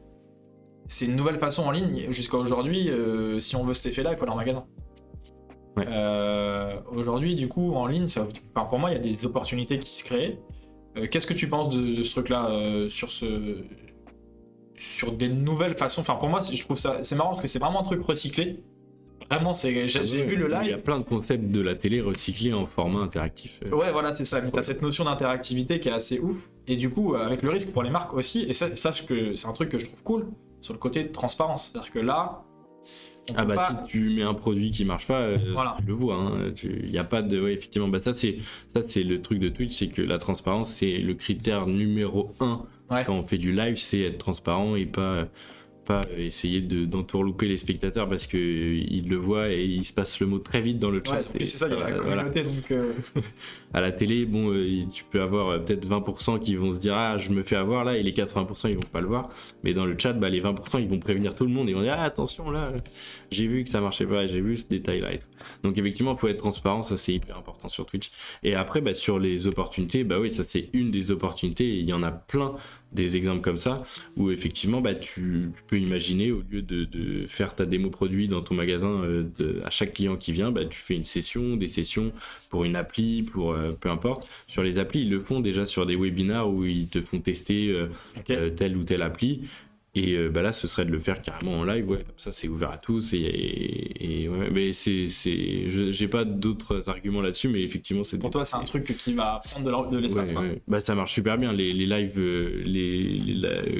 C'est une nouvelle façon en ligne. Jusqu'à aujourd'hui, euh, si on veut cet effet-là, il faut aller en magasin. Ouais. Euh, aujourd'hui, du coup, en ligne, ça, enfin, pour moi, il y a des opportunités qui se créent. Euh, Qu'est-ce que tu penses de, de ce truc-là euh, sur ce sur des nouvelles façons? Enfin, pour moi, je trouve ça c'est marrant parce que c'est vraiment un truc recyclé. Vraiment, c'est j'ai j'ai vu le Il y a live. plein de concepts de la télé recyclés en format interactif. Ouais, voilà, c'est ça. Mais t'as cette notion d'interactivité qui est assez ouf. Et du coup, avec le risque pour les marques aussi, et ça, sache que c'est un truc que je trouve cool sur le côté de transparence. C'est-à-dire que là, Ah bah pas- si tu mets un produit qui marche pas, euh, Voilà. tu le vois. hein. Il n'y a pas de, ouais, effectivement, bah ça c'est ça c'est le truc de Twitch, c'est que la transparence c'est le critère numéro un Ouais. quand on fait du live, c'est être transparent et pas pas essayer de d'entourlouper les spectateurs parce que ils le voient et il se passe le mot très vite dans le chat. Ouais, en plus, et c'est ça, il y a la voilà. communauté, donc... euh, *laughs* À la télé, bon, euh, tu peux avoir euh, peut-être 20% qui vont se dire ah je me fais avoir là et les 80% ils vont pas le voir. Mais dans le chat, bah, les 20% ils vont prévenir tout le monde et ils vont dire ah attention là, j'ai vu que ça marchait pas, j'ai vu ce détail là et tout. Donc effectivement, il faut être transparent, ça c'est hyper important sur Twitch. Et après, bah, sur les opportunités, bah oui, ça c'est une des opportunités. Il y en a plein des exemples comme ça, où effectivement, bah, tu, peux imaginer, au lieu de, faire ta démo produit dans ton magasin euh, à chaque client qui vient, bah, tu fais une session, des sessions pour une appli, pour euh, peu importe. Sur les applis, ils le font déjà sur des webinars où ils te font tester euh, telle ou telle appli. Et euh, bah là, ce serait de le faire carrément en live, ouais, comme ça c'est ouvert à tous. Et, ouais, mais c'est, j'ai pas d'autres arguments là-dessus, mais effectivement, c'est. Pour toi, c'est un truc qui va prendre de l'espace. bah, ça marche super bien. Les, les live, euh, les,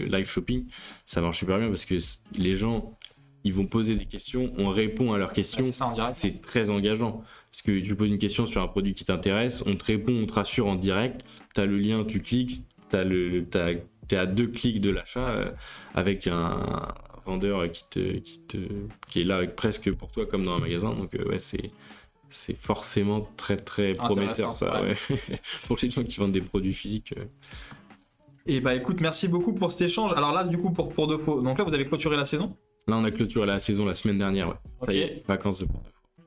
live shopping, ça marche super bien parce que les gens, ils vont poser des questions, on répond à leurs questions. c'est très engageant. Parce que tu poses une question sur un produit qui t'intéresse, on te répond, on te rassure en direct. Tu as le lien, tu cliques, tu as le. As tu es à deux clics de l'achat euh, avec un vendeur qui, te, qui, te, qui est là presque pour toi comme dans un magasin. Donc euh, ouais, c'est c'est forcément très très prometteur ça *laughs* pour les gens qui vendent des produits physiques. Euh. Et bah écoute, merci beaucoup pour cet échange. Alors là, du coup, pour, pour de faux, donc là, vous avez clôturé la saison? Là, on a clôturé la saison la semaine dernière, ouais. Ça y est, vacances de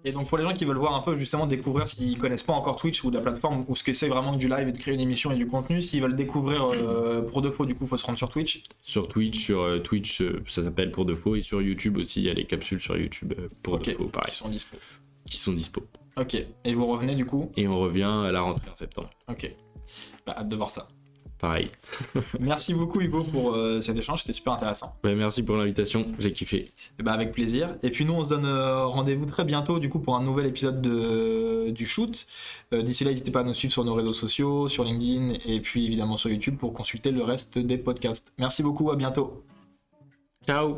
et donc pour les gens qui veulent voir un peu justement découvrir s'ils connaissent pas encore Twitch ou la plateforme ou ce que c'est vraiment que du live et de créer une émission et du contenu, s'ils veulent découvrir euh, pour de faux, du coup, faut se rendre sur Twitch. Sur Twitch, sur euh, Twitch, euh, ça s'appelle pour de faux et sur YouTube aussi, il y a les capsules sur YouTube pour de faux, pareil. Qui sont dispo. Qui sont dispo. Ok. Et vous revenez du coup? Et on revient à la rentrée en septembre. Ok. Bah, hâte de voir ça pareil. *laughs* merci beaucoup Hugo pour euh, cet échange, c'était super intéressant. merci pour l'invitation, j'ai kiffé. Et eh bah, ben, avec plaisir. Et puis nous on se donne euh, rendez-vous très bientôt du coup pour un nouvel épisode de, du shoot. Euh, d'ici là n'hésitez pas à nous suivre sur nos réseaux sociaux, sur LinkedIn et puis évidemment sur YouTube pour consulter le reste des podcasts. Merci beaucoup, à bientôt. Ciao